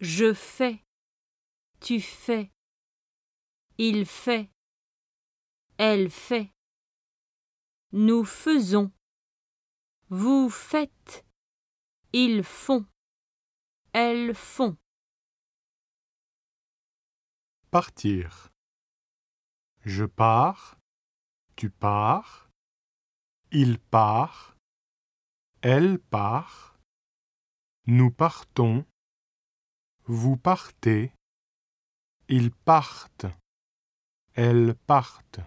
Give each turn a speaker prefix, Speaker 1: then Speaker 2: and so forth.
Speaker 1: Je fais. Tu fais. Il fait. Elle fait. Nous faisons. Vous faites. Ils font. Elles font.
Speaker 2: Partir. Je pars. Tu pars. Il part. Elle part. Nous partons. Vous partez. Ils partent. Elles partent.